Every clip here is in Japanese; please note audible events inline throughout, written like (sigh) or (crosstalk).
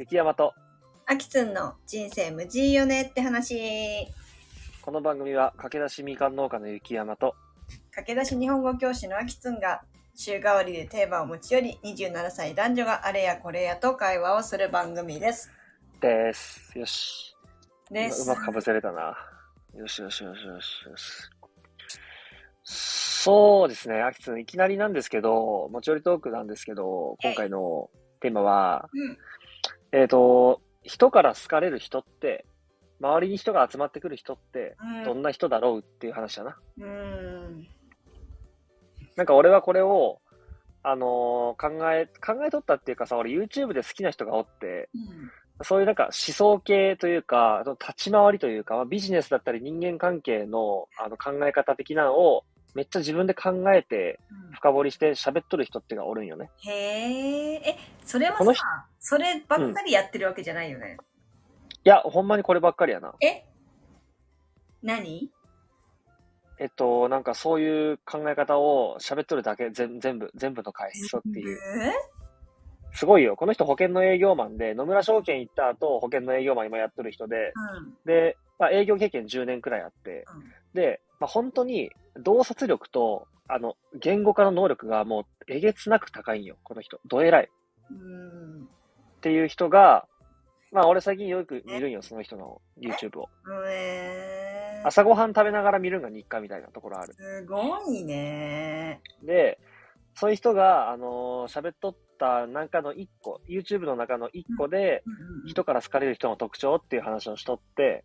雪山とあきつんの人生無事よねって話。この番組は駆け出しみかん農家の雪山と駆け出し日本語教師のあきつんが週替わりでテーマを持ち寄り27歳男女があれやこれやと会話をする番組です。です。よし。です。うまくかぶせれたな。よしよしよしよしよし。そうですね、アキツン、いきなりなんですけど、持ち寄りトークなんですけど、今回のテーマは、うん。えっ、と、人から好かれる人って、周りに人が集まってくる人って、うんどんな人だろうっていう話だな。うーん。なんか俺はこれを、あのー考え、考えとったっていうかさ、俺 YouTube で好きな人がおって、うんそういうなんか思想系というか、立ち回りというか、まあビジネスだったり人間関係のあの考え方的なのをめっちゃ自分で考えて深掘りして喋っとる人ってがおるんよね。へえ、え、それもこの人さ、そればっかりやってるわけじゃないよね。いや、ほんまにこればっかりやな。え？何？えっと、なんかそういう考え方を喋っとるだけ、全全部、全部の回数っていう。え？すごいよ。この人保険の営業マンで、野村証券行った後、保険の営業マン今やってる人で、うん。で、まあ、営業経験10年くらいあって、で、まあ、本当に洞察力と、あの、言語化の能力がもうえげつなく高いんよ、この人。どえらい。うん。っていう人が、まあ俺最近よく見るんよ、その人の YouTube を。朝ごはん食べながら見るのが日課みたいなところある。すごいね。で、そういう人が、あのー喋っとったなんかの一個、YouTube の中の一個で、人から好かれる人の特徴っていう話をしとって、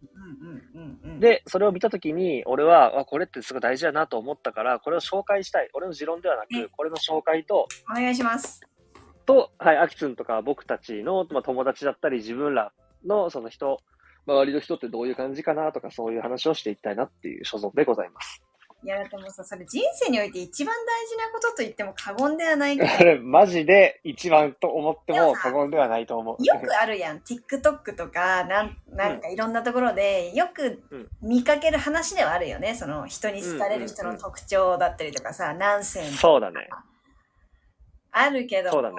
で、それを見たときに、俺は、あ、これってすごい大事だなと思ったから、これを紹介したい。俺の持論ではなえく、これの紹介と、お願いします。と、はい、アキツンとか僕たちの、まあ、友達だったり、自分らのその人、周りの人ってどういう感じかなとか、そういう話をしていきたいなっていう所存でございます。いや、でもさ、それ人生において一番大事なことと言っても過言ではないから。(laughs) マジで一番と思っても過言ではないと思う。よくあるやん。TikTok とか、なんなんかいろんなところで、よくうん見かける話ではあるよね。その人に好かれる人の特徴だったりとかさ、ナンセンスそうだね。あるけどもそうだね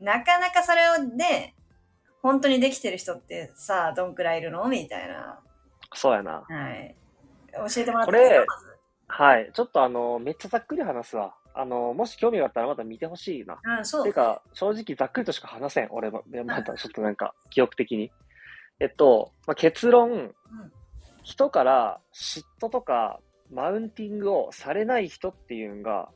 なかなかそれをね、本当にできてる人ってさ、どんくらいいるの？みたいな。そうやな。はい。教えてもらっていいですかこれはい。ちょっとあの、めっちゃざっくり話すわ。あの、もし興味があったらまた見てほしいな。うん、そう。てか、正直ざっくりとしか話せん。俺も、でまたちょっとなんか、記憶的に。えっと、まあ、結論、人から嫉妬とかマウンティングをされない人っていうのが、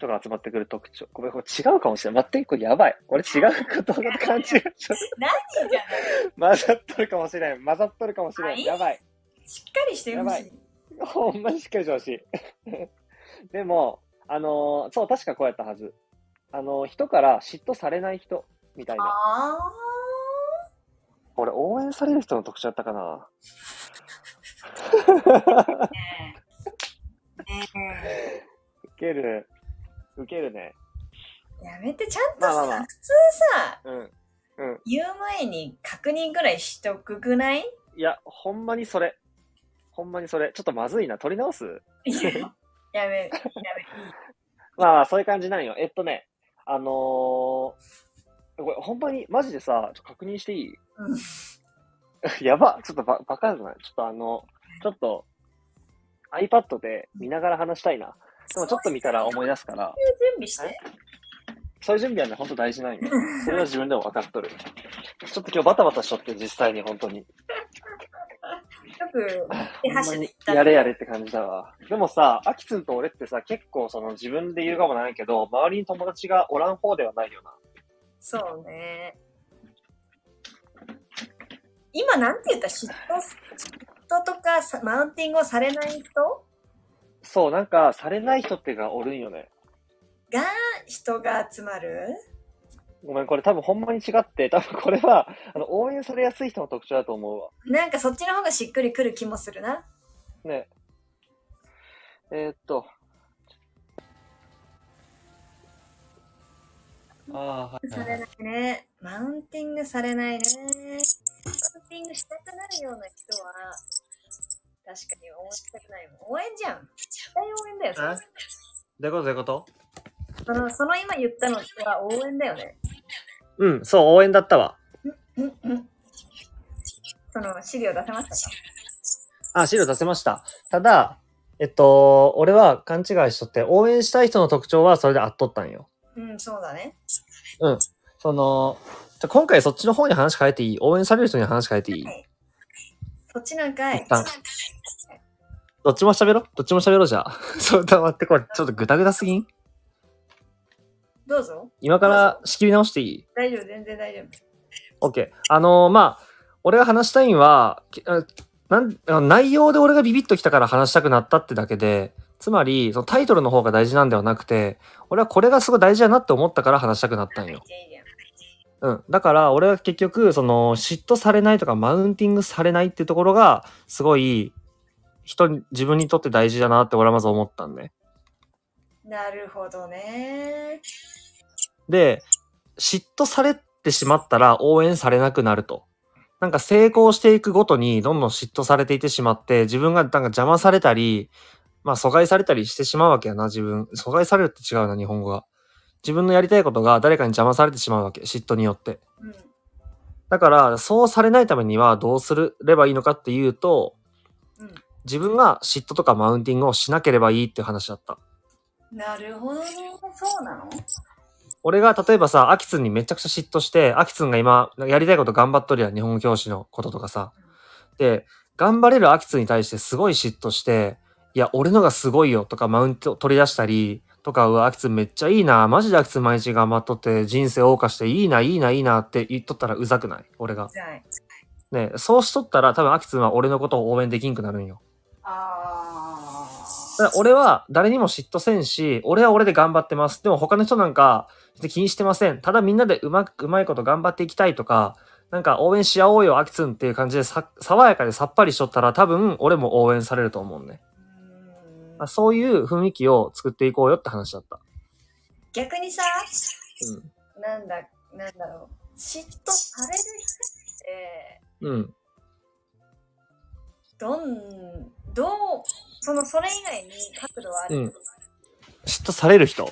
人が集まってくる特徴。ごめん、これ違うかもしれない。待って、これやばい。俺違うことが勘違いしちゃう。何じゃ混ざっとるかもしれん。混ざっとるかもしれん。やばい。しっかりしてほしい。ほんまにしっかりしてほしい。(laughs) でも、あのーそう、確かこうやったはず。あのー人から嫉妬されない人、みたいな。あ俺、応援される人の特徴だったかな。(laughs) ー。ねえねウケる。ウケるね。えやめて、ちゃんとさ、まあまあまあ普通さ、うん。うん。言う前に確認ぐらいしとくくない？いや、ほんまにそれ。ほんまにそれ。ちょっとまずいな。取り直す？いややめ、やめ。(laughs) まあまあ、そういう感じなんよ。えっとね、あのー、これ、ほんまに、マジでさ、ちょっと確認していい？うん (laughs) やば。ちょっとば、バカじゃない？ちょっとあの、ちょっと、iPad で見ながら話したいな。でもちょっと見たら思い出すから、準備して。そういう準備はね、ほんと大事なんよ。(laughs) それは自分でも分かっとる。ちょっと今日バタバタしとって、実際に本当に。よく、ほんまにやれやれって感じだわ。でもさ、アキツンと俺ってさ、結構その自分で言うかもないけど、周りに友達がおらん方ではないよな。そうね。今なんて言った？嫉妬、嫉妬とかさマウンティングをされない人？そう、なんか、されない人ってがおるんよね。が人が集まる？ごめん、これ多分ほんまに違って、多分これは、あの、応援されやすい人の特徴だと思うわ。なんかそっちの方がしっくりくる気もするな。ね。えーっと。ああ、はいされないね。マウンティングされないね。マウンティングしたくなるような人は、確かに応援したくないもん。応援じゃん。絶対応援だよ。それどういうこと？どういうこと？そのその今言ったのは応援だよね。うん、そう、応援だったわ。うんうん。その資料出せましたか？あ、資料出せました。ただ、えっと、俺は勘違いしとって、応援したい人の特徴はそれであっとったんよ。うん、そうだね。うん。その、じゃ今回そっちの方に話変えていい？応援される人に話変えていい？はいそっちなんかいどっちも喋ろどっちも喋ろうじゃあ。(laughs) ちょっと待って、これちょっとグダグダすぎん？どうぞ。今から仕切り直していい？大丈夫、全然大丈夫。?OK。あのーまあ、俺が話したいんは、なんあ内容で俺がビビッときたから話したくなったってだけで、つまり、そのタイトルの方が大事なんではなくて、俺はこれがすごい大事だなって思ったから話したくなったんよ。いい。うん。だから、俺は結局、その、嫉妬されないとか、マウンティングされないっていうところが、すごい、人に、自分にとって大事だなって俺はまず思ったんで。なるほどね。で、嫉妬されてしまったら応援されなくなると。なんか成功していくごとにどんどん嫉妬されていってしまって、自分がなんか邪魔されたり、まあ阻害されたりしてしまうわけやな、自分。阻害されるって違うな、日本語が。自分のやりたいことが誰かに邪魔されてしまうわけ、嫉妬によって。うん。だから、そうされないためにはどうすればいいのかっていうと、うん。自分が嫉妬とかマウンティングをしなければいいっていう話だった。なるほどね。そうなの？俺が例えばさ、アキツンにめちゃくちゃ嫉妬して、アキツンが今やりたいこと頑張っとるやん、日本語教師のこととかさ。で、頑張れるアキツンに対してすごい嫉妬して、いや、俺のがすごいよとかマウント取り出したり、とか、うわ、アキツンめっちゃいいな、マジでアキツン毎日頑張っとって人生謳歌していいな、いいな、いいなって言っとったらうざくない？俺が。ね、そうしとったら多分アキツンは俺のことを応援できんくなるんよ。俺は誰にも嫉妬せんし、俺は俺で頑張ってます。でも他の人なんか気にしてません。ただみんなでうまく、うまいこと頑張っていきたいとか、なんか応援し合おうよ、アキツンっていう感じでさ爽やかでさっぱりしとったら多分俺も応援されると思うね。まあそういう雰囲気を作っていこうよって話だった。逆にさ、うん。なんだ、なんだろう。嫉妬される人って、うん。どん、どう、その、それ以外に角度はある、うん嫉妬される人？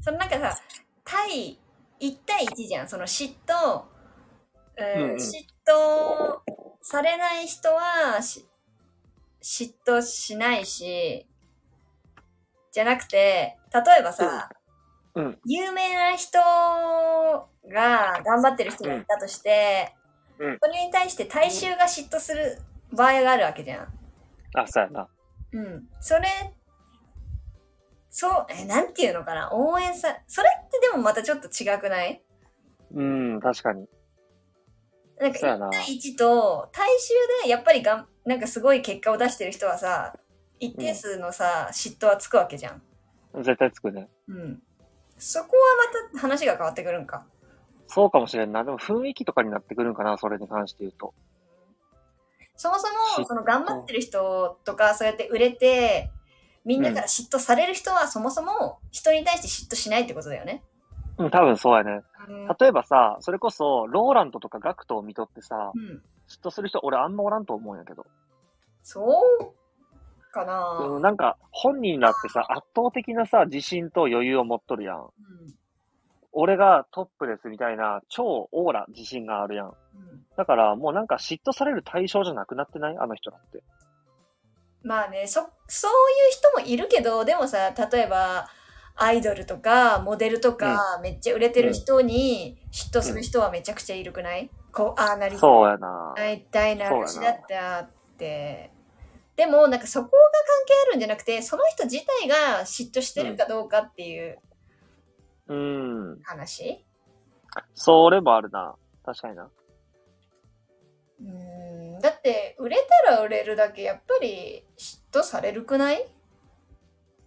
そのなんかさ、対、1対1じゃん。その嫉妬、えーうんうん嫉妬されない人はし、嫉妬しないし、じゃなくて、例えばさ、うんうん有名な人が頑張ってる人がいたとして、うんそれに対して大衆が嫉妬する場合があるわけじゃん。あ、そうやな。うん。それ、そう、え、なんていうのかな？応援さ、それってでもまたちょっと違くない？うん、確かに。なんかそうやな1対1と、大衆でやっぱりがん、なんかすごい結果を出してる人はさ、一定数のさ、嫉妬はつくわけじゃん。絶対つくね。うん。そこはまた話が変わってくるんか？そうかもしれんな。でも雰囲気とかになってくるんかな、それに関して言うと。そもそも、その頑張ってる人とか、そうやって売れて、みんなから嫉妬される人はそもそも人に対して嫉妬しないってことだよね。うん、多分そうやね。うん。例えばさ、それこそ、ローラントとかガクトを見とってさ、うん、嫉妬する人、俺あんまおらんと思うんやけど。そうかな、うん、なんか、本人だってさ、圧倒的なさ、自信と余裕を持っとるやん。うん俺がトップですみたいな、超オーラ、自信があるやん。うんだから、もうなんか嫉妬される対象じゃなくなってない？あの人だって。まあねそそういう人もいるけどでもさ例えばアイドルとかモデルとか、めっちゃ売れてる人に嫉妬する人はめちゃくちゃいるくない、こうああなりそうやな。たいたいなそうやな私だったってでもなんかそこが関係あるんじゃなくてその人自体が嫉妬してるかどうかっていううん。話？それもあるな。確かにな。うーんだって売れたら売れるだけやっぱり嫉妬されるくない？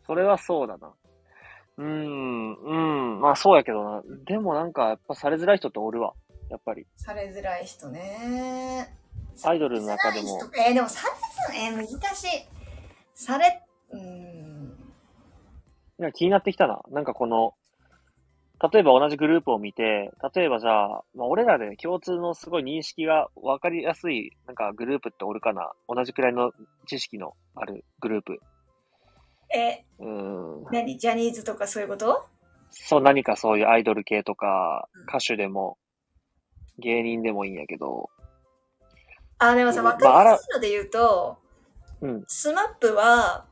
それはそうだな。うん、うん。まあそうやけどな。でもなんか、やっぱされづらい人っておるわ。やっぱり。されづらい人ねアイドルの中でもえーでもされづらいえー難しいされうーんいや気になってきたな。なんかこの、例えば同じグループを見て、例えばじゃあ、まあ、俺らで共通のすごい認識が分かりやすい、なんかグループっておるかな同じくらいの知識のあるグループ。えうーん。何？ジャニーズとかそういうこと？そう、何かそういうアイドル系とかうん、歌手でも、芸人でもいいんやけど、あ、でもさ、うんわかりやすいので言うと、うん、スマップは、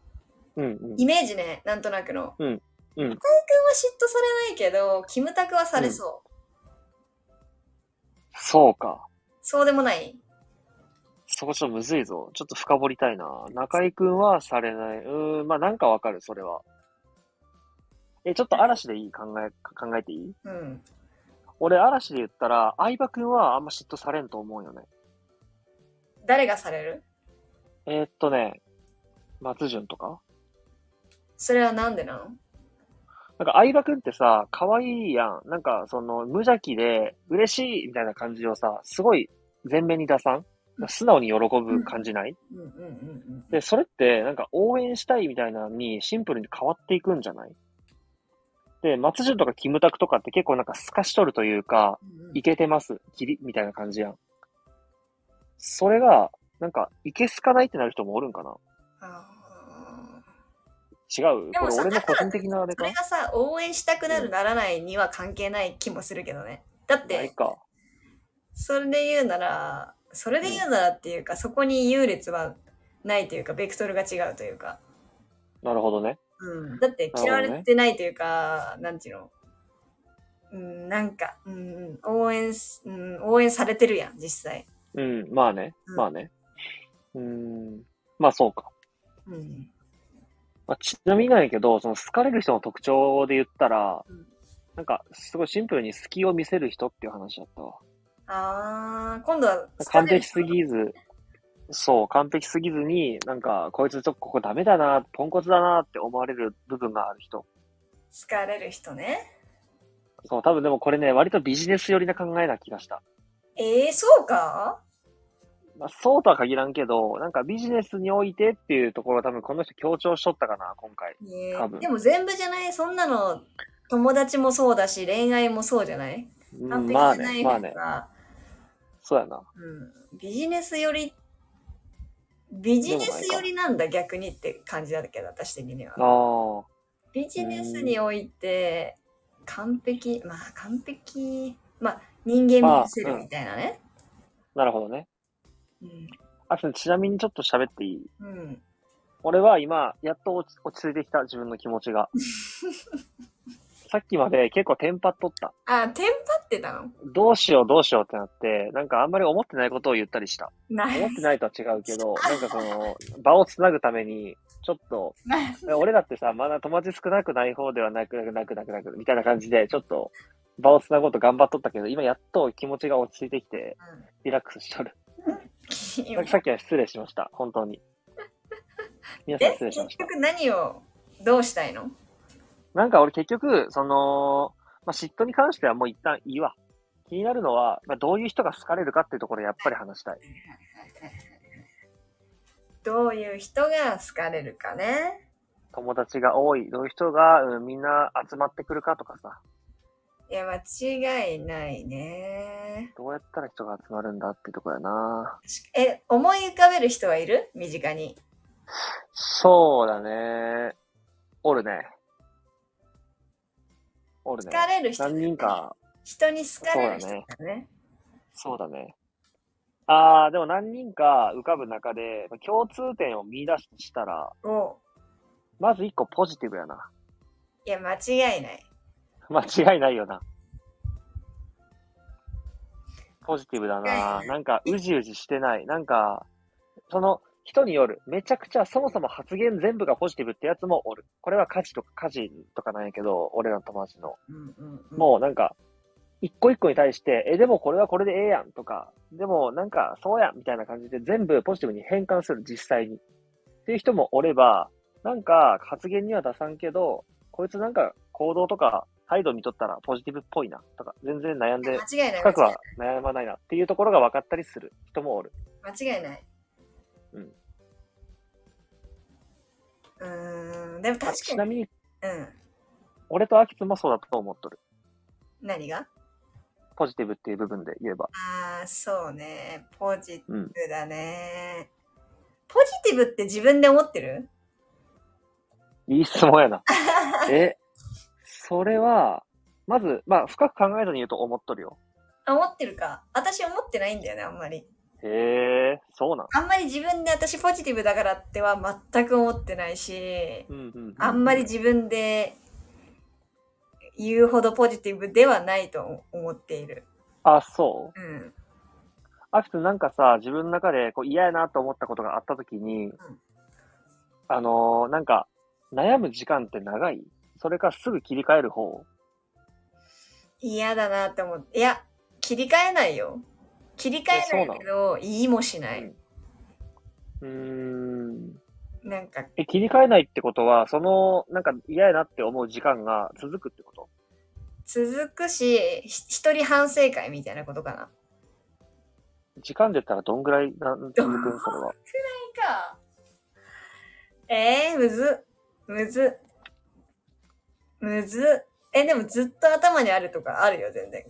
うん、うん。イメージね、なんとなくの。うんうん中居くんは嫉妬されないけど、キムタクはされそう。そうか。そうでもない？そこちょっとむずいぞ。ちょっと深掘りたいな。中井くんはされない。うーん、まあなんかわかる、それは。え、ちょっと嵐でいい？考え、考えていい？うん。俺嵐で言ったら、相葉くんはあんま嫉妬されんと思うよね。誰がされる？えーっとね、松潤とか。それはなんでなのなんか相葉くんってさ、可愛いやん。なんかその無邪気で嬉しいみたいな感じをさ、すごい前面に出さん？素直に喜ぶ感じない、うんうんうんうん。で、それってなんか応援したいみたいなのにシンプルに変わっていくんじゃない？で、松潤とかキムタクとかって結構なんか透かしとるというか、うんうんいけてます、キリみたいな感じやん。それが、なんか、いけすかないってなる人もおるんかな？あ違う？でもさこれ俺の個人的なあれか？ーそれがさ、応援したくなるならないには関係ない気もするけどね。だって、ないか。それで言うなら、それで言うならっていうか、そこに優劣はないというか、ベクトルが違うというか。なるほどね。うん。だって嫌われてないというか、なんていうの？うん、なんか、うん、応援す、うん、応援されてるやん、実際。うん、まあね、うんまあね。うーん、まあそうか。うん。まあ、ちなみになんやけど、その好かれる人の特徴で言ったら、うんなんか、すごいシンプルに隙を見せる人っていう話だったわ。あー、今度は、完璧すぎず、そう、完璧すぎずに、なんか、こいつちょっとここダメだな、ポンコツだなって思われる部分がある人。好かれる人ね。そう、多分でもこれね、割とビジネス寄りな考えな気がした。えー、そうか？まあ、そうとは限らんけど、なんかビジネスにおいてっていうところを多分この人強調しとったかな、今回。ね多分でも全部じゃない？そんなの、友達もそうだし、恋愛もそうじゃない？うん、完璧まあね、じゃないまあね。そうやな。うん、ビジネスより、ビジネスよりなんだ逆にって感じだけど、私的には。ああ。ビジネスにおいて、完璧、まあ完璧、まあ人間見せるみたいなね。なるほどね。うん。あとちなみにちょっと喋っていい？うん。俺は今、やっと落ち落ち着いてきた、自分の気持ちが。(laughs) さっきまで結構テンパっとった。あ、テンパってたの？どうしようどうしようってなって、なんかあんまり思ってないことを言ったりした。思ってないとは違うけど、(laughs) なんかその、場をつなぐために、ちょっと、俺だってさ、まだ友達少なくない方ではなく、なく、なく、なく、なく、みたいな感じで、ちょっと、場をつなごうと頑張っとったけど、今やっと気持ちが落ち着いてきて、リラックスしとる。(laughs) うんさっきは失礼しました。本当に。皆さんえ失礼しました。結局何をどうしたいの？なんか俺結局、その、まあ、嫉妬に関してはもう一旦いいわ。気になるのは、まあ、どういう人が好かれるかっていうところをやっぱり話したい。(laughs) どういう人が好かれるかね。友達が多い、どういう人が、うん、みんな集まってくるかとかさ、いや、間違いないね。どうやったら人が集まるんだっていうところやな。え、思い浮かべる人はいる？身近に。そうだね。おるね。おるね好。かれる人、何人。か、人に好かれる人だね。そうだね。あー、でも何人か浮かぶ中で、まあ共通点を見出したら、おまず一個ポジティブやな。いや、間違いない。(laughs) 間違いないよな。ポジティブだな。なんか、うじうじしてない。なんか、その、人による。めちゃくちゃ、そもそも発言全部がポジティブってやつもおる。これは家事とか家事とかなんやけど、俺らの友達の。もうなんか、一個一個に対して、え、でもこれはこれでええやんとか、でもなんか、そうやんみたいな感じで全部ポジティブに変換する、実際に。っていう人もおれば、なんか発言には出さんけど、こいつなんか行動とか態度見とったらポジティブっぽいなとか、全然悩んで。深くは悩まないなっていうところが分かったりする人もおる。間違いない。うん。うーん、でもあ確かに。ちなみに、うん。俺とアキツもそうだと思っとる。何が？ポジティブっていう部分で言えば。ああ、そうね。ポジテうん。ィブだね。ポジティブって自分で思ってる？いい質問やな。(laughs) え、それは、まず、まあ、深く考えずに言うと思っとるよ。あ、思ってるか。私思ってないんだよね、あんまり。へえ、そうなん。あんまり自分で私ポジティブだからっては全く思ってないし、うんうんうんあんまり自分で言うほどポジティブではないと思っている。あ、そう？うん。アキツなんかさ、自分の中でこう嫌やなと思ったことがあったときに、あのーなんか、悩む時間って長い？それかすぐ切り替える方？嫌だなって思って。いや、切り替えないよ。切り替えないけど、言いもしない。うーん。なんか、え、切り替えないってことは、その、なんか嫌やなって思う時間が続くってこと？続くし、ひ一人反省会みたいなことかな。時間で言ったらどんぐらいな続くん？それは。か。えー、むず。むず。むず。え、でもずっと頭にあるとかあるよ、全然。考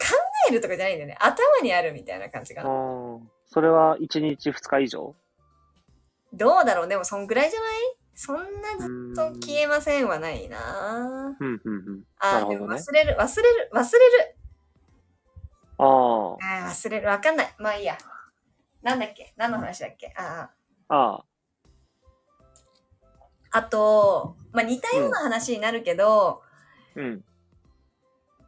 えるとかじゃないんだよね。頭にあるみたいな感じかな。うん。それは1日2日以上？どうだろうでもそんぐらいじゃない？そんなずっと消えませんはないなうん、うん、うん。あでも忘れる、忘れる、忘れる。ああ。忘れる、わかんない。まあいいや。なんだっけ？何の話だっけ？ああ。ああ。あと、まあ似たような話になるけど、うん。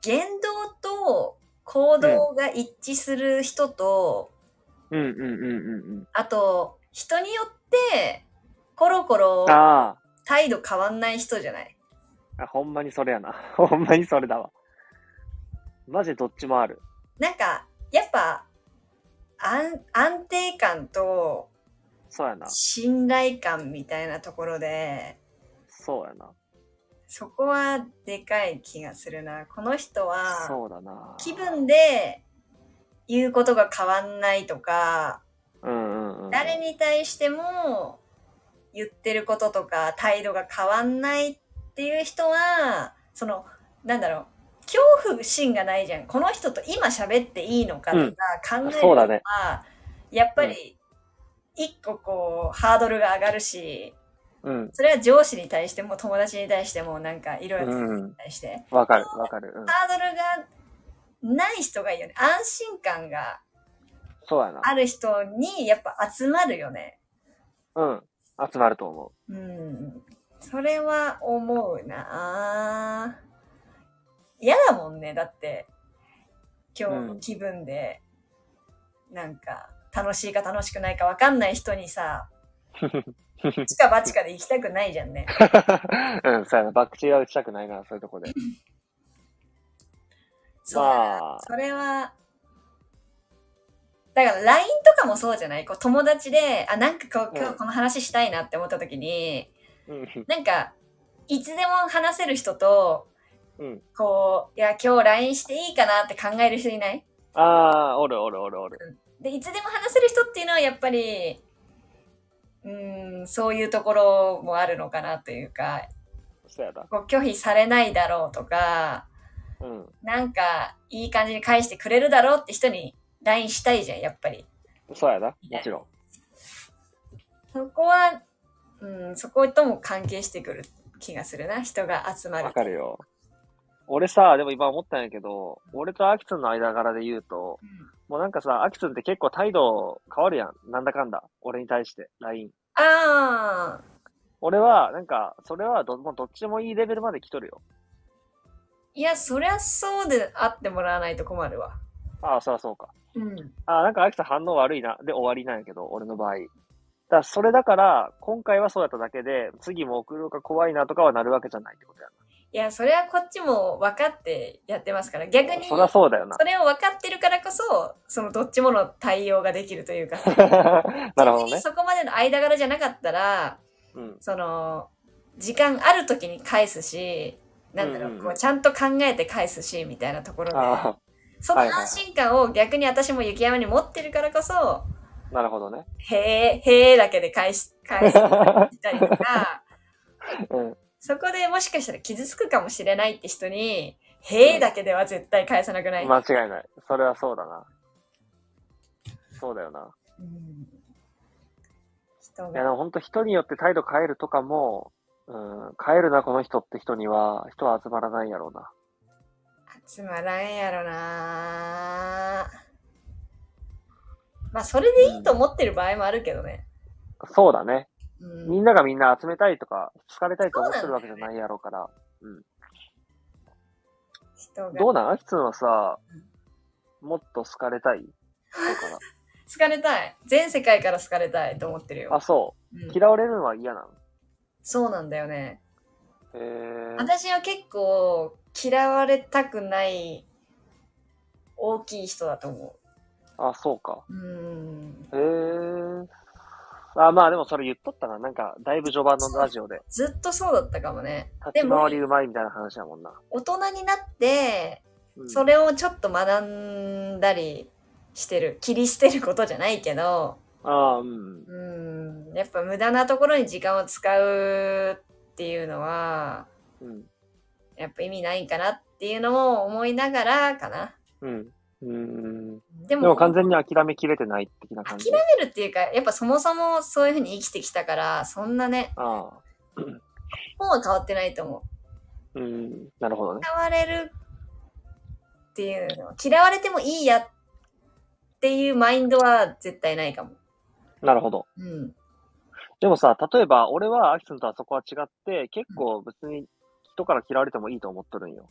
言動と行動が一致する人と、うん、うん、うん、うんうん。あと、人によって、コロコロあ態度変わんない人じゃない？あ。あ、ほんまにそれやな。(laughs) ほんまにそれだわ。マジどっちもある。なんか、やっぱ、安安定感とそうやな。信頼感みたいなところで、そうやな。そこはでかい気がするな。この人は、そうだな。気分で言うことが変わんないとか、うんうんうん。誰に対しても言ってることとか態度が変わんないっていう人は、その、なんだろう、恐怖心がないじゃん。この人と今喋っていいのかとか考えるのは、そうだねやっぱり一個こうハードルが上がるし、うん。それは上司に対しても友達に対してもなんかいろいろうんに対して、わかる、わかる。うん。ハードルがない人がいいよね。安心感が。ある人にやっぱ集まるよね。うん。集まると思うん。それは思うな嫌だもんね。だって、今日の気分で、なんか、楽しいか楽しくないか分かんない人にさ、(laughs) う。(laughs) チカバチカで行きたくないじゃんね。(laughs) うん、そうやな。バックチは打ちたくないな、そういうとこで。(laughs) そうだなまあそれは、だから LINE とかもそうじゃない？こう友達で、あ、なんかこう今うん日この話したいなって思った時に、うん。なんか、いつでも話せる人と、うん。こう、いや、今日 LINE していいかなって考える人いない？ああ、おるおるおるおる。で、いつでも話せる人っていうのはやっぱり、うーん、そういうところもあるのかなというか、そうやな。こう拒否されないだろうとか、うん。なんかいい感じに返してくれるだろうって人に LINE したいじゃん、やっぱり。そうやな。もちろん。そこは、うん、そことも関係してくる気がするな、人が集まる。わかるよ。俺さ、でも今思ったんやけど、俺とアキツンの間柄で言うと、うんもうなんかさ、アキツンって結構態度変わるやん。なんだかんだ。俺に対して、LINE。ああ、俺は、なんか、それはど、もうどっちでもいいレベルまで来とるよ。いや、そりゃそうであってもらわないと困るわ。ああ、そうそうか。うん。ああ、なんかアキさん反応悪いな。で終わりなんやけど、俺の場合。だそれだから、今回はそうやっただけで、次も送るのが怖いなとかはなるわけじゃないってことやいや、それはこっちも分かってやってますから、逆に、な。そりゃそうだよなそ。れを分かってるからこそ、そのどっちもの対応ができるというか、(laughs) なるほどね。そこまでの間柄じゃなかったら、うん。その、時間ある時に返すし、なんだろう、うんうんうんこうちゃんと考えて返すし、みたいなところで、あその安心感を逆に私も雪山に持ってるからこそ、あ、なるほどね。へえ、へえだけで返し、返したりとか、(laughs) うん。そこでもしかしたら傷つくかもしれないって人に、へえだけでは絶対返さなくない？間違いない。それはそうだな。そうだよな。うん人いや、でが。も本当人によって態度変えるとかも、うん、変えるな、この人って人には、人は集まらないやろうな。つまらんやろなまあ、それでいいと思ってる場合もあるけどね。そうだね。うん。みんながみんな集めたいとか、好かれたいと思ってるわけじゃないやろうから。人が。どうなん？アキツンはさ、もっと好かれたい？(laughs) 好かれたい。全世界から好かれたいと思ってるら。よあ、。そうう。ん嫌われるのは嫌なのそうなんだよね。へえ。私は結構嫌われたくない大きい人だと思あ、そうか。う。うん。へえ。あ、まあでもそれ言っとったな。なんか、だいぶ序盤のラジオで。ずっとそうだったかもね。立ち回りうまいみたいな話だもんな。大人になって、うんそれをちょっと学んだりしてる。切り捨てることじゃないけど、ああ、うん。うん。やっぱ無駄なところに時間を使うっていうのは、うん。やっぱ意味ないんかなっていうのを思いながらかな。うん。うん。でも、でも完全に諦めきれてない的な感じ。諦めるっていうか、やっぱそもそもそういうふうに生きてきたから、そんなね、ああ。もう変わってないと思う。うん。なるほどね。嫌われるっていうの嫌われてもいいやっていうマインドは絶対ないかも。なるほど。うん。でもさ、例えば、俺はアキツンとはそこは違って、結構別に人から嫌われてもいいと思っとるんよ。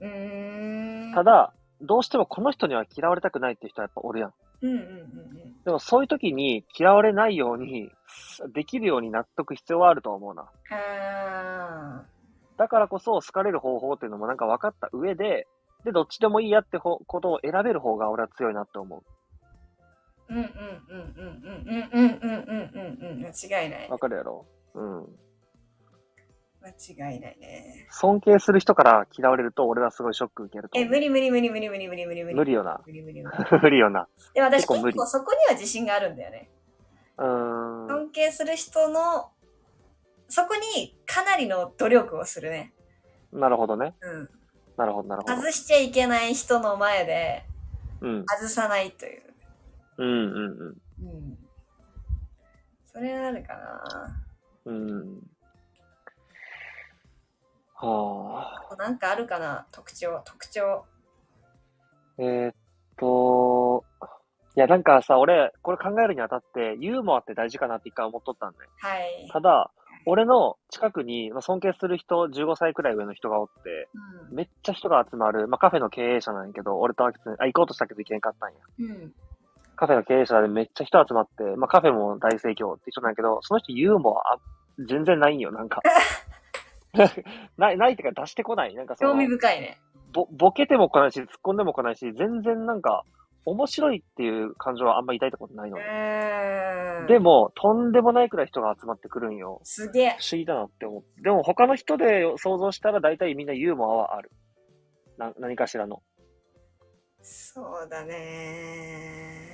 うーん。ただ、どうしてもこの人には嫌われたくないっていう人はやっぱおるやん。うんうんうんでもそういう時に嫌われないように、できるようになっとく必要はあると思うな。だからこそ好かれる方法っていうのもなんか分かった上で、で、どっちでもいいやってほことを選べる方が俺は強いなって思う。ーうんうんうんうんうんうんうんうんうんうん。間違いない。わかるやろ？うん。間違いないね。尊敬する人から嫌われると俺はすごいショック受けるとえ。無理無理無理無理無理無理無理無理。無理よな。無理無理無理。(laughs) 無理よな。でも私結構そこには自信があるんだよね。うーん。尊敬する人の、そこにかなりの努力をするね。なるほどね。うん。なるほど、なるほど。外しちゃいけない人の前でうん。外さないという。うんうんうん。それあるかな。うん。うん。はあ。なんかあるかな特徴、特徴。えーっと、いや、なんかさ、俺、これ考えるにあたって、ユーモアって大事かなって一回思っとったんだよ。はい。ただ、俺の近くに、まあ、尊敬する人、15歳くらい上の人がおって、うめっちゃ人が集まる、まあ、カフェの経営者なんやけど、俺とアキツン、あ、行こうとしたけど行けんかったんや。ん。うん。カフェの経営者でめっちゃ人集まって、まあ、カフェも大盛況って人なんやけど、その人ユーモア、あ全然ないんよ、なんか。(laughs) (laughs) ない、ないってか出してこない。なんかその興味深いね。ぼ、ボケても来ないし、突っ込んでも来ないし、全然なんか、面白いっていう感情はあんま抱いたことないのうね。ーん。でも、とんでもないくらい人が集まってくるんよ。すげえ。不思議だなって思って。でも他の人で想像したら大体みんなユーモアはある。な、何かしらの。そうだね。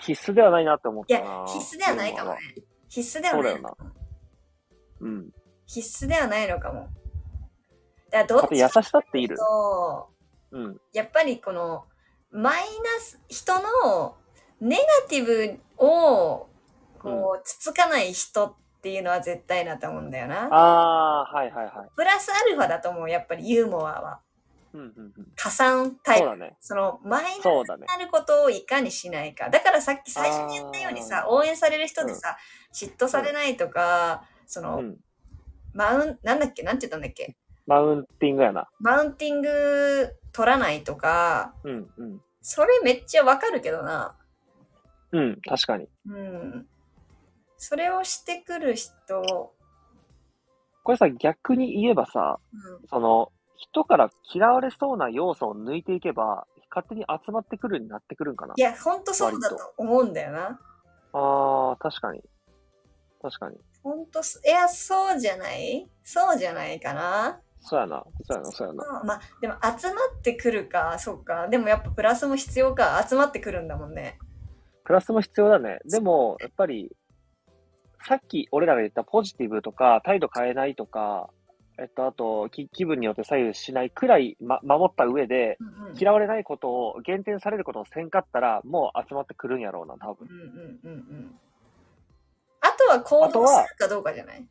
必須ではないなって思っいやたな。、必須ではないかもね。必須ではないのかも。うん。必須ではないのかも。だからどっち優しさっている。と、うん。やっぱりこの、マイナス、人のネガティブを、こう、つつかない人っていうのは絶対だと思うんだよな。あー、はいはいはい。プラスアルファだと思う、やっぱりユーモアは。うんうんうん。加算タイプ。そうだね。その、マイナスそうだね。なることをいかにしないか。だからさっき最初に言ったようにさ、応援される人でさ、嫉妬されないとか、その、うん。マウン、なんだっけ？なんて言ったんだっけ？マウンティングやな。マウンティング取らないとか、うんうん。それめっちゃわかるけどな。うん、確かに。うん。それをしてくる人、これさ、逆に言えばさ、うん、その、人から嫌われそうな要素を抜いていけば、勝手に集まってくるになってくるんかないや、ほんとそうだと思うんだよな。あー、確かに。確かに。ほんとす、いや、そうじゃない？そうじゃないかな？そうやな。そうやな、そうやな。まあ、でも集まってくるか、そうか。でもやっぱプラスも必要か。集まってくるんだもんね。プラスも必要だね。でも、やっぱり、さっき俺らが言ったポジティブとか、態度変えないとか、えっと、あと、気気分によって左右しないくらい、ま、守った上で、うんうん。嫌われないことを、減点されることをせんかったら、もう集まってくるんやろうな、多分。うんうんうんうん。は行動するかどうかじゃない？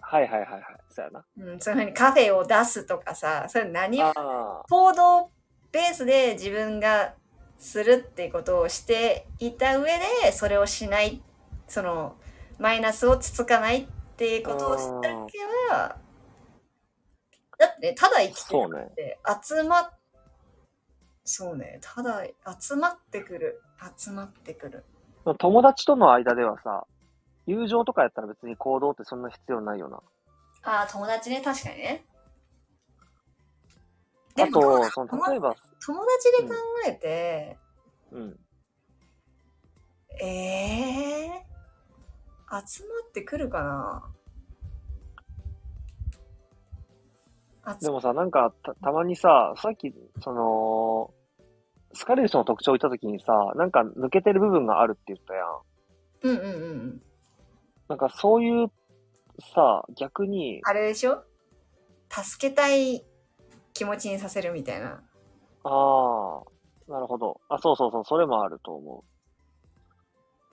はいはいはいはい。そうやな。うん、そういうふうにカフェを出すとかさ、それ何もああ。行動ベースで自分がするっていうことをしていた上で、それをしない、その、マイナスをつつかないっていうことをしただけは、だってね、ただ生きてそうね。るって集まっ、そうね、ただ集まってくる、集まってくる。友達との間ではさ、友情とかやったら別に行動ってそんな必要ないよな。ああ、友達ね、確かにね。あと、その、例えば、友達で考えて、うん。ええ集まってくるかな集でもさ、なんかた、たまにさ、さっき、その、好かれる人の特徴を言ったときにさ、なんか抜けてる部分があるって言ったやん。うんうんうんうん。なんかそういう、さ、逆に、あれでしょ？助けたい気持ちにさせるみたいな。ああ、なるほど。あ、そうそうそう、それもあると思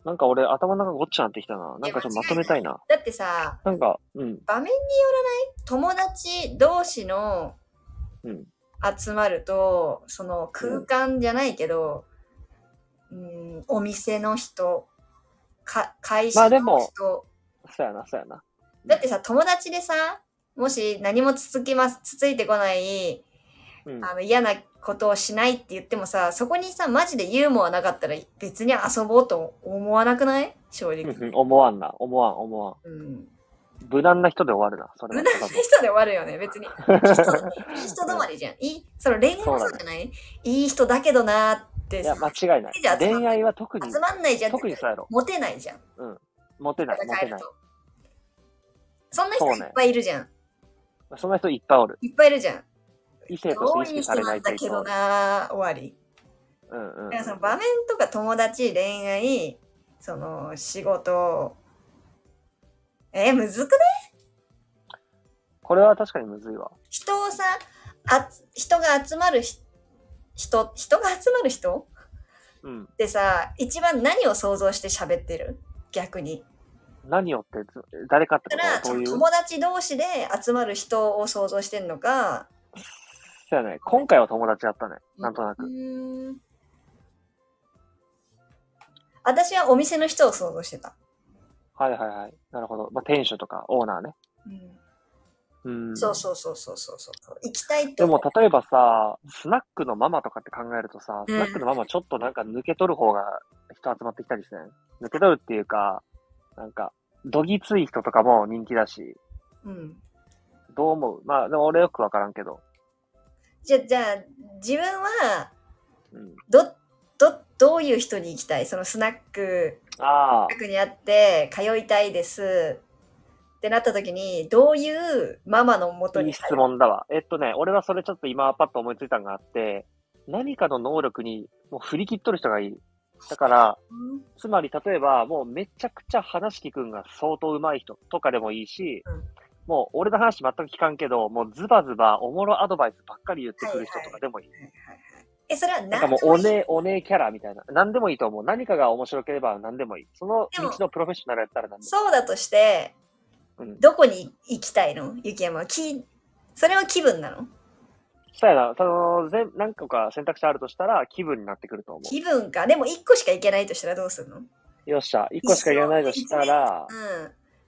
う。なんか俺、頭の中ごっちゃなってきたな。なんかちょっとまとめたいな。だってさ、なんか、うん、場面によらない？友達同士のうん。集まると、その空間じゃないけど、うん、お店の人、か会社の人、そうやな、そうやな。だってさ、友達でさ、もし何もつつきます、つついてこない、うん。あの嫌なことをしないって言ってもさ、そこにさ、マジでユーモアなかったら別に遊ぼうと思わなくない？正直。思わんな、思わん、思わん。うん。無難な人で終わるな、それ無は難な人で終わるよね、別に。いい人、止まりじゃん。いい、その恋愛もそうじゃない？いい人だけどなーっていや、さ、間違いない恋愛は特に集、まんないじゃん。特にそうやろ。モテないじゃん。モテない、モテない。そんな人そうねいっぱいいるじゃん。そんな人いっぱいおる。いっぱいいるじゃん。異性と意識されなだけどなんいといと。なー終わり。うんうんだからその場面とか友達、恋愛、その仕事、えー、むずくね？これは確かにむずいわ。人をさ、あ人が集まるひ人、人が集まる人うん。ってさ、一番何を想像して喋ってる？逆に。何をってず、誰かってこと？どういう？友達同士で集まる人を想像してんのか、そうやね。今回は友達だったね。なんとなうく。私はお店の人を想像してた。はいはいはい。なるほど。まあ、店主とかオーナーね。うん。そうそうそうそうそうそう。行きたいとで。も、例えばさ、スナックのママとかって考えるとさ、うんスナックのママちょっとなんか抜け取る方が人集まってきたりしてん。抜け取るっていうか、なんか、どぎつい人とかも人気だし、うん。どう思う？まあ、でも俺よくわからんけど。じゃ、じゃあ、自分は、うん。ど、ど、どういう人に行きたい？そのスナック、ああ、近くにあって、通いたいです。ってなった時に、どういうママのもとにいい質問だわ。えっとね、俺はそれちょっと今パッと思いついたのがあって、何かの能力にもう振り切っとる人がいい。だから、うんつまり例えばもうめちゃくちゃ話聞くんが相当上手い人とかでもいいし、うんもう俺の話全く聞かんけど、もうズバズバおもろアドバイスばっかり言ってくる人とかでもいい。え、それはなんかもうおね、おねキャラみたいな。何でもいいと思う。何かが面白ければ何でもいい。その道のプロフェッショナルやったら何でもそうだとして、うんどこに行きたいの？雪山は。き、それは気分なの？そうやな。その、全、何個か選択肢あるとしたら気分になってくると思気分か。でも一個しか行けないとしたらどうするの？うん。う。よっしゃ。一個しか言わないとしたら、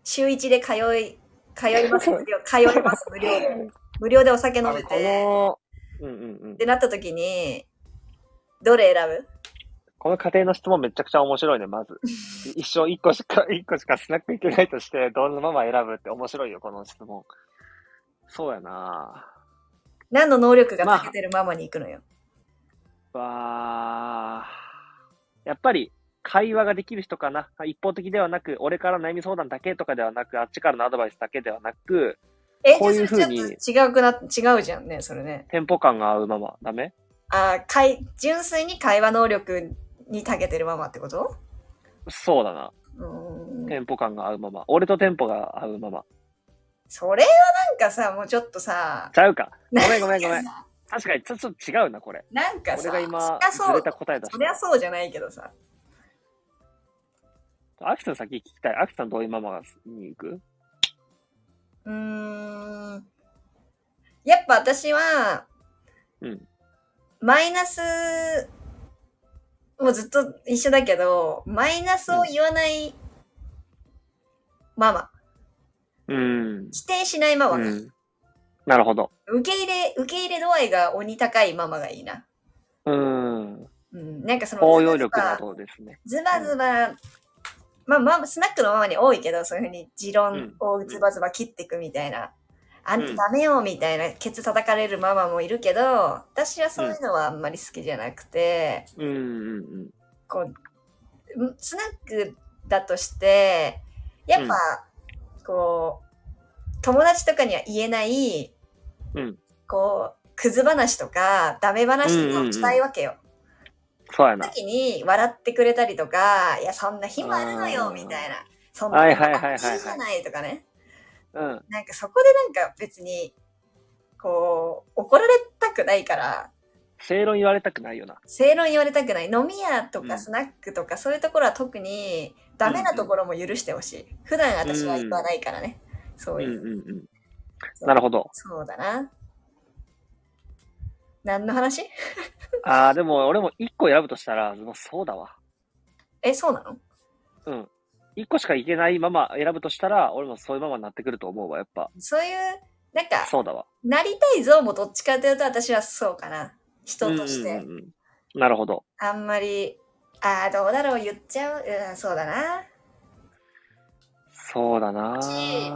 週一で通い、通います無料、(laughs) 通います無料で。無料でお酒飲めこて。の、うんうんうんっ。てなった時に、どれ選ぶ？この家庭の質問めちゃくちゃ面白いね、まず。(laughs) 一生一個しか、一個しかスナック行けないとして、どんなママ選ぶって面白いよ、この質問。そうやな何の能力が長けてるママに行くのよ。わあ、やっぱり、会話ができる人かな。一方的ではなく、俺から悩み相談だけとかではなく、あっちからのアドバイスだけではなく、え、こういうじゃあ風に違うくな、違うじゃんね、それね。テンポ感が合うママ、ダメ？あーかい、純粋に会話能力に長けてるママってこと？そうだな。うーん。テンポ感が合うママ。俺とテンポが合うママ。それはなんかさ、もうちょっとさ、ちゃうか。ごめんごめんごめん。確かに、ちょっと違うな、これ。なんかさ、俺が今ずれた答え出しそりゃた。そうじゃないけどさ。アキさん先聞きたい。アキさんどういうママがに行く？うーん。やっぱ私は、うんマイナス、もうずっと一緒だけど、マイナスを言わないママ。うん。否定しないママ。うん。なるほど。受け入れ、受け入れ度合いが鬼高いママがいいな。うん。うん。なんかその、包容力などですね。ズバズバ、まあまあ、スナックのママに多いけど、そういうふうに持論をズバズバ切っていくみたいな。あんたダメよみたいな、ケツ叩かれるママもいるけど、私はそういうのはあんまり好きじゃなくて、うん。こう、スナックだとして、やっぱ、こう、友達とかには言えない、うんこう、クズ話とか、ダメ話とかをしたいわけよ。そうやな。時に笑ってくれたりとか、いや、そんな暇あるのよ、みたいな。そんなはいはいはいはいはいいいじゃないとかね。うん。なんかそこでなんか別に、こう、怒られたくないから、正論言われたくないよな。正論言われたくない。飲み屋とうんかスナックとかそういうところは特にダメなところも許してほしい。普段私は言わないからね。そううんいう。うんうん。そうなるほど。そうだな。何の話？ああ、でも俺も一個選ぶとしたら、もうそうだわ。え、そうなの？うん。一個しかいけないまま選ぶとしたら、俺もそういうままになってくると思うわ、やっぱ。そういう、なんか、そうだわ。なりたい像もどっちかというと私はそうかな。人として。うんうんうんなるほど。あんまり、ああ、どうだろう、言っちゃう？うん、そうだな。そうだなし、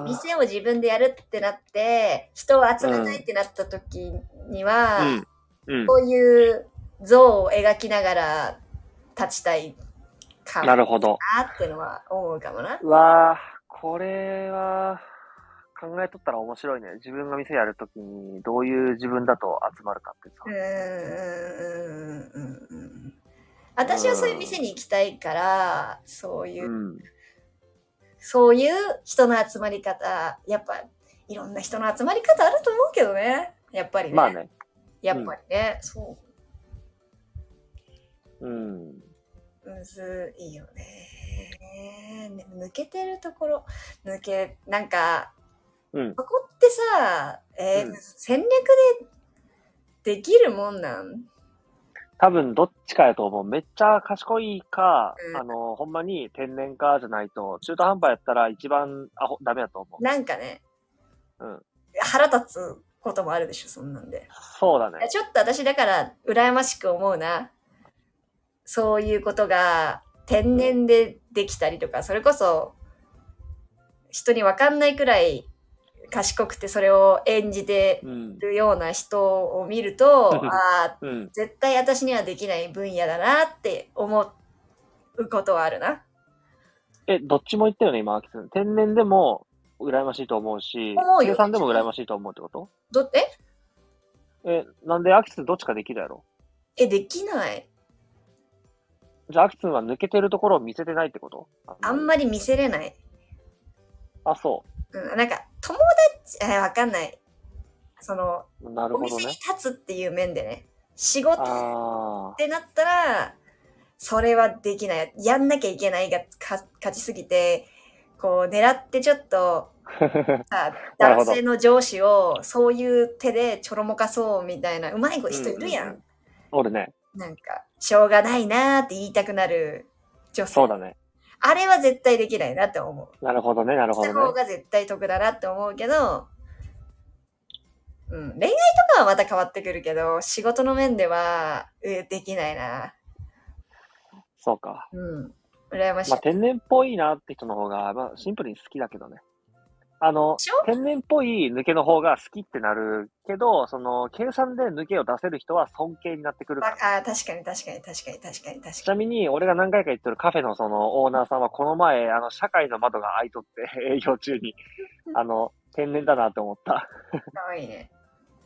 店を自分でやるってなって、人を集めたいってなった時には、うん。うんこ。ういう像を描きながら立ちたいかなるほど。なってのは思うかもな。うわあ、これは、考えとったら面白いね。自分が店やるときに、どういう自分だと集まるかってさう。ーんうんうんうん私はそういう店に行きたいから、そういう、うん。そういう人の集まり方、やっぱいろんな人の集まり方あると思うけどね。やっぱりね。まあね。やっぱりね。そうん。う。むずいよね。ね抜けてるところ、抜け、なんか、うん。そこってさ、えーうん戦略でできるもんなん？多分どっちかやと思う。めっちゃ賢いか、うんあの、ほんまに天然かじゃないと、中途半端やったら一番アホ、ダメやと思う。なんかね、うん腹立つこともあるでしょ、そんなんで。そうだね。ちょっと私だから羨ましく思うな。そういうことが天然でできたりとか、それこそ人にわかんないくらい賢くてそれを演じてうん。るような人を見ると、うんああ、うん。絶対私にはできない分野だなって思うことはあるな。え、どっちも言ったよね、今、アキさん。天然でも羨ましいと思うし思う、よ生産でも羨ましいと思うってこと？ど、え？え、なんでアキツンどっちかできるやろ？え、できない。じゃあアキツンは抜けてるところを見せてないってこと？あんまり見せれない。あ、そうん、なんか、友達、えーわかんない。その、う。なるお店にほどね。立つっていう面でね、仕事っあてなったら、それはできない。やんなきゃいけないがか勝ちすぎて、こう、狙ってちょっと、(laughs) 男性の上司をそういう手でちょろもかそうみたいな、うまい人いるやんおるね。なんか、しょうがないなーって言いたくなる女性。そうだね。あれは絶対できないなって思う。なるほどね、なるほした方どね。が絶対得だなって思うけど、うん、恋愛とかはまた変わってくるけど、仕事の面では、えできないな。そうか。うん。羨ましい。まあ、天然っぽいなって人の方が、まあ、シンプルに好きだけどね。あの天然っぽい抜けの方が好きってなるけど、その、計算で抜けを出せる人は尊敬になってくるから。ああ、確かに確かに確かに確かに確ちかなみに、俺が何回か言ってるカフェのそのオーナーさんは、この前、あの、社会の窓が開いとって、(laughs) 営業中に、(laughs) あの、天然だなって思った。に。かわいいね。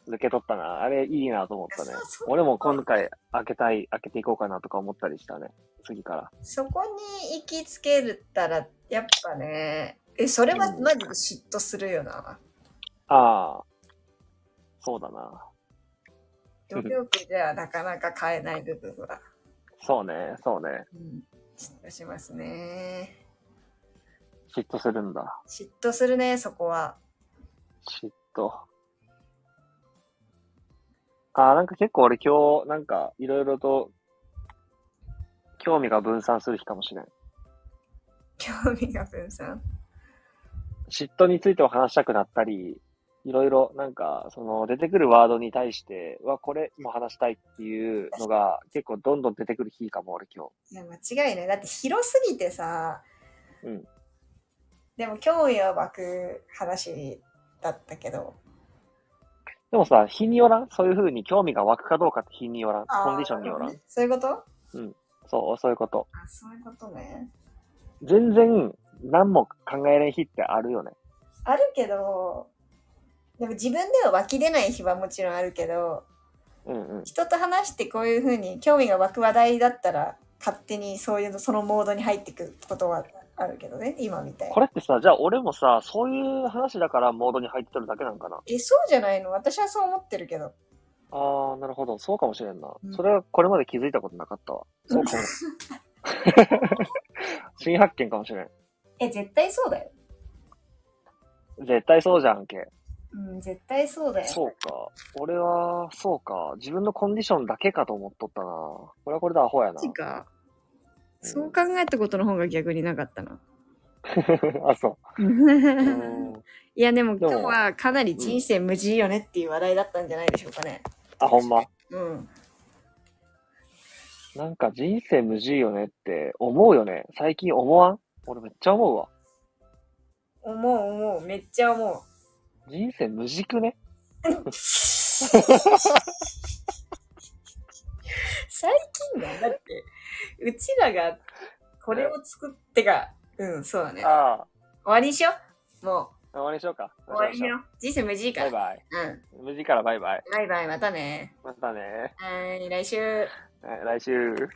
抜け取ったな。あれ、いいなと思ったね。俺も今回、開けたい、開けていこうかなとか思ったりしたね。次から。そこに行きつけるったら、やっぱね、え、それはマジで嫉妬するよな？ああ。そうだな。努力ではなかなか変えない部分は。そうね、そうね。うん。嫉妬しますね。嫉妬するんだ。嫉妬するね、そこは。嫉妬。あー、なんか結構俺今日、なんかいろいろと、興味が分散する日かもしれん。興味が分散？嫉妬についても話したくなったり、いろいろなんか、その出てくるワードに対して、うわ、これも話したいっていうのが結構どんどん出てくる日かも、俺今日。いや、間違いない。だって広すぎてさ、うん。でも興味は湧く話だったけど。でもさ、日によらん？そういう風に興味が湧くかどうかって日によらんコンディションによらんそういうこと？そう、そういうこと。あ、そういうことね。全然何も考えれん日ってあるよね。あるけど、でも自分では湧き出ない日はもちろんあるけど、うんうん。人と話してこういうふうに興味が湧く話題だったら、勝手にそういうの、そのモードに入ってくことはあるけどね、今みたいにこ。れってさ、じゃあ俺もさ、そういう話だからモードに入ってるだけなんかな？え、そうじゃないの？私はそう思ってるけど。ああ、なるほど。そうかもしれんな。うんそれはこれまで気づいたことなかったわ。そうかも。(laughs) (laughs) 新発見かもしれん。え、絶対そうだよ。絶対そうじゃんけ。うん、絶対そうだよ。そうか。俺は、そうか。自分のコンディションだけかと思っとったな。これはこれでアホやな。マジか。うんそう考えたことの方が逆になかったな。(laughs) あ、そう。うんいやでもでも今日はかなり人生無事よねっていう話題だったんじゃないでしょうかね。あ、ほんま？うん。なんか人生無事よねって思うよね。最近思わん？俺めっちゃ思うわ。思う思う。めっちゃ思う。人生無軸ね。(laughs) 最近だ。だって、うちらがこれを作ってが、うん、そうだね。終わりにしよう。も終わりにしようか。う、終わりにしよう。人生無事いいから。バイバイ。うん。無事からバイバイ。バイバイ、またね。またね。はい、来週。はい来週。